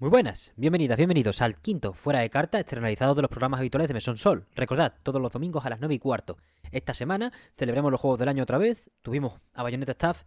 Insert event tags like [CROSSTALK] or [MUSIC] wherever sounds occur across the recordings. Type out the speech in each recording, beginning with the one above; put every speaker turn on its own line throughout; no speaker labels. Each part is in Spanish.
Muy buenas, bienvenidas, bienvenidos al quinto Fuera de Carta, externalizado de los programas habituales de Mesón Sol. Recordad, todos los domingos a las 9 y cuarto. Esta semana celebramos los Juegos del Año otra vez, tuvimos a Bayonetta Staff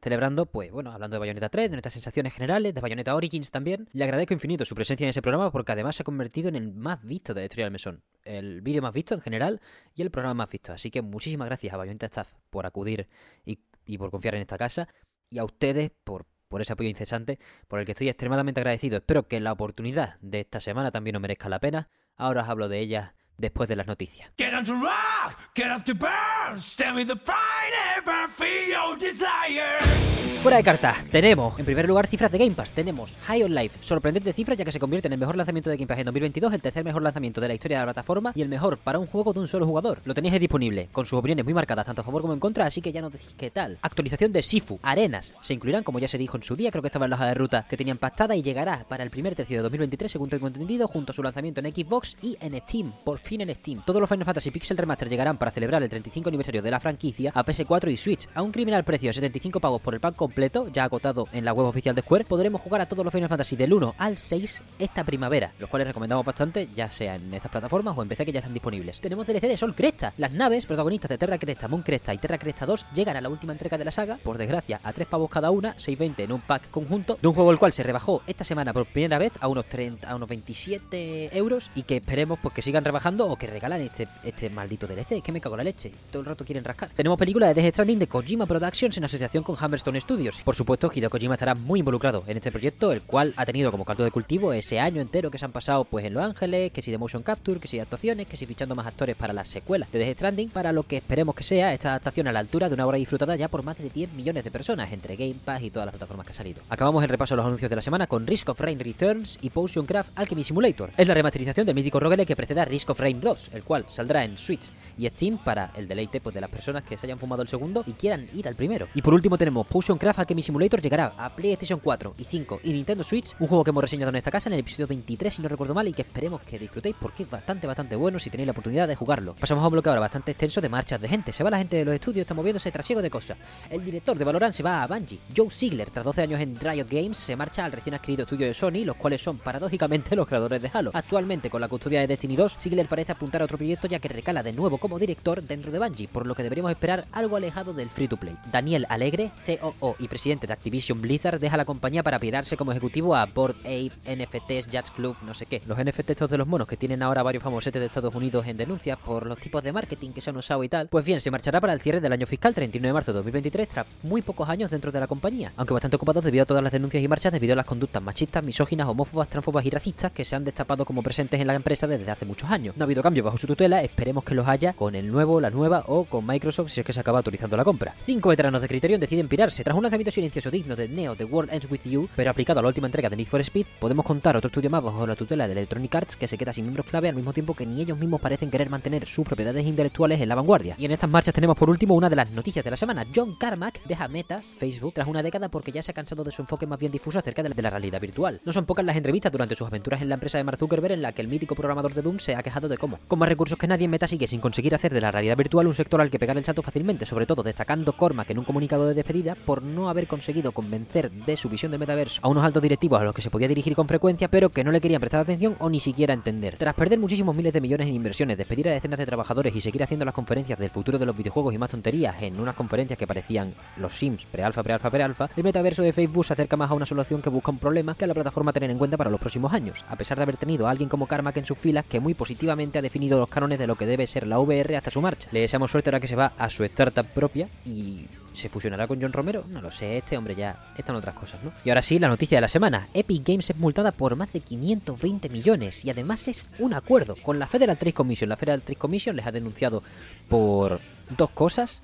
celebrando, pues bueno, hablando de Bayonetta 3, de nuestras sensaciones generales, de Bayonetta Origins también. Le agradezco infinito su presencia en ese programa porque además se ha convertido en el más visto de la historia del mesón. El vídeo más visto en general y el programa más visto. Así que muchísimas gracias a Bayonetta Staff por acudir y, y por confiar en esta casa y a ustedes por por ese apoyo incesante, por el que estoy extremadamente agradecido. Espero que la oportunidad de esta semana también os merezca la pena. Ahora os hablo de ella después de las noticias.
Get on to rock, get up to burn, stand with the pride, ever feel your desire.
Fuera de carta, tenemos en primer lugar cifras de Game Pass. Tenemos High on Life, sorprendente cifra ya que se convierte en el mejor lanzamiento de Game Pass en 2022, el tercer mejor lanzamiento de la historia de la plataforma y el mejor para un juego de un solo jugador. Lo tenéis disponible, con sus opiniones muy marcadas tanto a favor como en contra, así que ya no decís qué tal. Actualización de Sifu, arenas, se incluirán como ya se dijo en su día, creo que estaba en la hoja de ruta que tenían pactada y llegará para el primer tercio de 2023, según tengo entendido, junto a su lanzamiento en Xbox y en Steam, por fin en Steam. Todos los Final Fantasy Pixel Remaster llegarán para celebrar el 35 aniversario de la franquicia a PS4 y Switch, a un criminal precio de 75 pavos por el pack completo, ya agotado en la web oficial de Square, podremos jugar a todos los Final Fantasy del 1 al 6 esta primavera, los cuales recomendamos bastante, ya sea en estas plataformas o en PC que ya están disponibles. Tenemos DLC de Sol Cresta. Las naves protagonistas de Terra Cresta, Moon Cresta y Terra Cresta 2 llegan a la última entrega de la saga, por desgracia, a 3 pavos cada una, 6.20 en un pack conjunto, de un juego el cual se rebajó esta semana por primera vez a unos 30, a unos 27 euros y que esperemos pues que sigan rebajando o que regalan este, este maldito DLC, es que me cago en la leche, todo el rato quieren rascar. Tenemos película de Death Stranding de Kojima Productions en asociación con Hammerstone Studios. Por supuesto, Hideo Kojima estará muy involucrado en este proyecto, el cual ha tenido como caldo de cultivo ese año entero que se han pasado pues en Los Ángeles, que si de motion capture, que si de actuaciones, que si fichando más actores para las secuelas de Death Stranding, para lo que esperemos que sea esta adaptación a la altura de una obra disfrutada ya por más de 10 millones de personas entre Game Pass y todas las plataformas que ha salido. Acabamos el repaso de los anuncios de la semana con Risk of Rain Returns y Potion Craft Alchemy Simulator. Es la remasterización del mítico roguelike que precede a Risk of Rain Ross, el cual saldrá en Switch y Steam para el deleite pues, de las personas que se hayan fumado el segundo y quieran ir al primero. Y por último tenemos Potion Craft Alchemy Simulator llegará a PlayStation 4 y 5 y Nintendo Switch, un juego que hemos reseñado en esta casa en el episodio 23 si no recuerdo mal y que esperemos que disfrutéis porque es bastante bastante bueno si tenéis la oportunidad de jugarlo. Pasamos a un bloque ahora bastante extenso de marchas de gente. Se va la gente de los estudios, está moviéndose trasiego de cosas. El director de Valorant se va a Bungie. Joe Ziegler, tras 12 años en Riot Games, se marcha al recién adquirido estudio de Sony, los cuales son paradójicamente [LAUGHS] los creadores de Halo. Actualmente, con la custodia de Destiny 2, Ziegler parece apuntar a otro proyecto ya que recala de nuevo como director dentro de Bungie, por lo que deberíamos esperar algo alejado del free to play. Daniel Alegre, COO y presidente de Activision Blizzard, deja la compañía para pirarse como ejecutivo a Board Ape, NFTs, Jazz Club, no sé qué. Los NFTs estos de los monos que tienen ahora varios famosetes de Estados Unidos en denuncias por los tipos de marketing que se han usado y tal. Pues bien, se marchará para el cierre del año fiscal 31 de marzo de 2023 tras muy pocos años dentro de la compañía, aunque bastante ocupados debido a todas las denuncias y marchas debido a las conductas machistas, misóginas, homófobas, transfobas y racistas que se han destapado como presentes en la empresa desde hace muchos años. No ha habido cambios bajo su tutela, esperemos que los haya con el nuevo, la nueva o con Microsoft si es que se acaba autorizando la compra. Cinco veteranos de Criterion deciden pirarse tras un lanzamiento silencioso digno de Neo The World Ends With You, pero aplicado a la última entrega de Need for Speed, podemos contar otro estudio más bajo la tutela de Electronic Arts que se queda sin miembros clave al mismo tiempo que ni ellos mismos parecen querer mantener sus propiedades intelectuales en la vanguardia. Y en estas marchas tenemos por último una de las noticias de la semana. John Carmack deja Meta, Facebook, tras una década porque ya se ha cansado de su enfoque más bien difuso acerca de la realidad virtual. No son pocas las entrevistas durante sus aventuras en la empresa de Mark Zuckerberg en la que el mítico programador de Doom se ha quejado de cómo, con más recursos que nadie, Meta sigue sin conseguir hacer de la realidad virtual un sector al que pegar el salto fácilmente, sobre todo destacando Cormack en un comunicado de despedida por no haber conseguido convencer de su visión del metaverso a unos altos directivos a los que se podía dirigir con frecuencia, pero que no le querían prestar atención o ni siquiera entender. Tras perder muchísimos miles de millones en inversiones, despedir a decenas de trabajadores y seguir haciendo las conferencias del futuro de los videojuegos y más tonterías en unas conferencias que parecían los Sims, pre-alfa, pre-alfa, pre-alfa, el metaverso de Facebook se acerca más a una solución que busca un problema que a la plataforma tener en cuenta para los próximos años, a pesar de haber tenido a alguien como Carmack en sus filas que muy positivamente ha definido los cánones de lo que debe ser la VR hasta su marcha. Le deseamos suerte ahora que se va a su startup propia y ¿Se fusionará con John Romero? No lo sé, este hombre ya están otras cosas, ¿no? Y ahora sí, la noticia de la semana. Epic Games es multada por más de 520 millones y además es un acuerdo con la Federal Trade Commission. La Federal Trade Commission les ha denunciado por dos cosas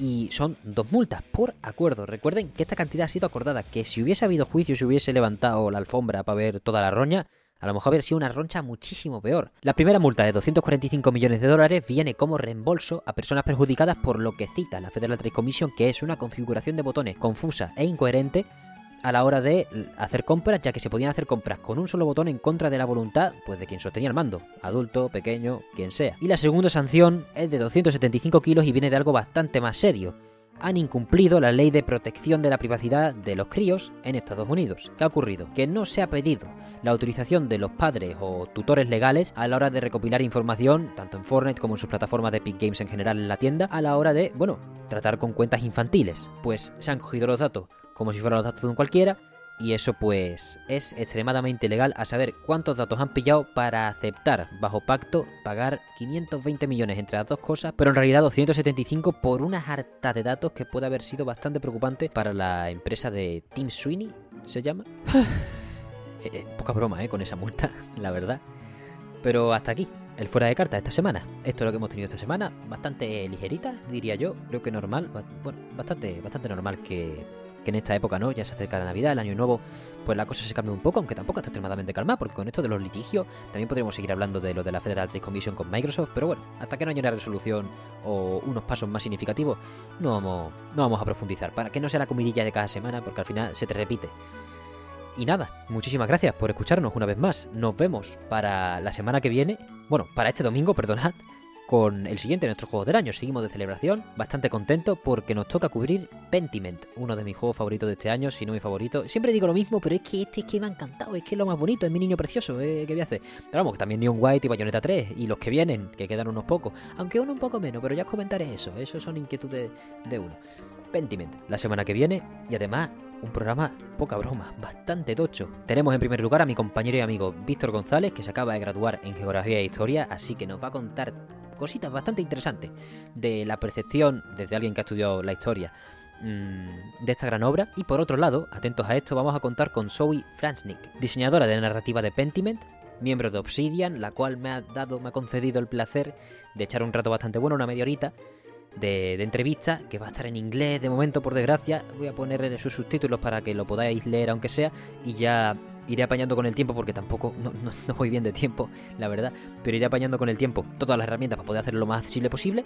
y son dos multas por acuerdo. Recuerden que esta cantidad ha sido acordada, que si hubiese habido juicio, si hubiese levantado la alfombra para ver toda la roña, a lo mejor habría sido una roncha muchísimo peor. La primera multa de 245 millones de dólares viene como reembolso a personas perjudicadas por lo que cita la Federal Trade Commission, que es una configuración de botones confusa e incoherente a la hora de hacer compras, ya que se podían hacer compras con un solo botón en contra de la voluntad pues de quien sostenía el mando, adulto, pequeño, quien sea. Y la segunda sanción es de 275 kilos y viene de algo bastante más serio han incumplido la ley de protección de la privacidad de los críos en Estados Unidos. ¿Qué ha ocurrido? Que no se ha pedido la utilización de los padres o tutores legales a la hora de recopilar información, tanto en Fortnite como en sus plataformas de Epic Games en general en la tienda, a la hora de, bueno, tratar con cuentas infantiles. Pues se han cogido los datos como si fueran los datos de un cualquiera y eso pues es extremadamente legal a saber cuántos datos han pillado para aceptar bajo pacto pagar 520 millones entre las dos cosas, pero en realidad 275 por una harta de datos que puede haber sido bastante preocupante para la empresa de Tim Sweeney, se llama. [LAUGHS] Eh, eh, poca broma, ¿eh? Con esa multa, [LAUGHS] la verdad. Pero hasta aquí, el fuera de carta esta semana. Esto es lo que hemos tenido esta semana. Bastante ligerita, diría yo. Creo que normal. Bueno, bastante, bastante normal que que en esta época, ¿no? Ya se acerca la Navidad, el Año Nuevo, pues la cosa se cambia un poco, aunque tampoco está extremadamente calmada, porque con esto de los litigios también podríamos seguir hablando de lo de la Federal Trade Commission con Microsoft, pero bueno, hasta que no haya una resolución o unos pasos más significativos, no vamos, no vamos a profundizar, para que no sea la comidilla de cada semana, porque al final se te repite. Y nada, muchísimas gracias por escucharnos una vez más. Nos vemos para la semana que viene, bueno, para este domingo, perdonad, con el siguiente de nuestros juegos del año. Seguimos de celebración, bastante contento porque nos toca cubrir Pentiment, uno de mis juegos favoritos de este año, si no mi favorito. Siempre digo lo mismo, pero es que este es que me ha encantado, es que es lo más bonito, es mi niño precioso, ¿eh? ¿qué voy a hacer? Pero vamos, también Neon White y Bayonetta 3 y los que vienen, que quedan unos pocos, aunque uno un poco menos, pero ya os comentaré eso, eso son inquietudes de uno. Pentiment, la semana que viene y además un programa poca broma, bastante tocho. Tenemos en primer lugar a mi compañero y amigo Víctor González, que se acaba de graduar en Geografía e Historia, así que nos va a contar cositas bastante interesantes de la percepción desde alguien que ha estudiado la historia mm, de esta gran obra. Y por otro lado, atentos a esto, vamos a contar con Zoe Fransnick, diseñadora de narrativa de Pentiment, miembro de Obsidian, la cual me ha dado, me ha concedido el placer de echar un rato bastante bueno, una media horita, de, de, entrevista, que va a estar en inglés de momento, por desgracia. Voy a poner sus subtítulos para que lo podáis leer, aunque sea, y ya iré apañando con el tiempo porque tampoco no, [LAUGHS] no, voy bien de tiempo, la verdad, pero iré apañando con el tiempo todas las herramientas para poder hacerlo lo más accesible posible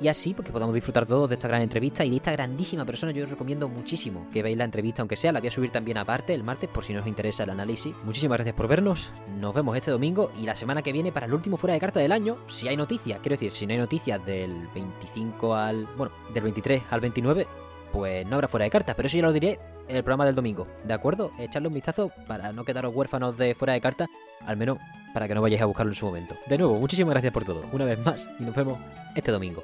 y así porque podamos disfrutar todos de esta gran entrevista y de esta grandísima persona. Yo os recomiendo muchísimo que veáis la entrevista, aunque sea, la voy a subir también aparte el martes por si nos interesa el análisis. Muchísimas gracias por vernos, nos vemos este domingo y la semana que viene para el último fuera de carta del año, si hay noticias, quiero decir, si no hay noticias del 25 al, bueno, del 23 al 29, pues no habrá fuera de carta, pero eso ya lo diré el programa del domingo, ¿de acuerdo? Echarle un vistazo para no quedaros huérfanos de fuera de carta, al menos para que no vayáis a buscarlo en su momento. De nuevo, muchísimas gracias por todo, una vez más, y nos vemos este domingo.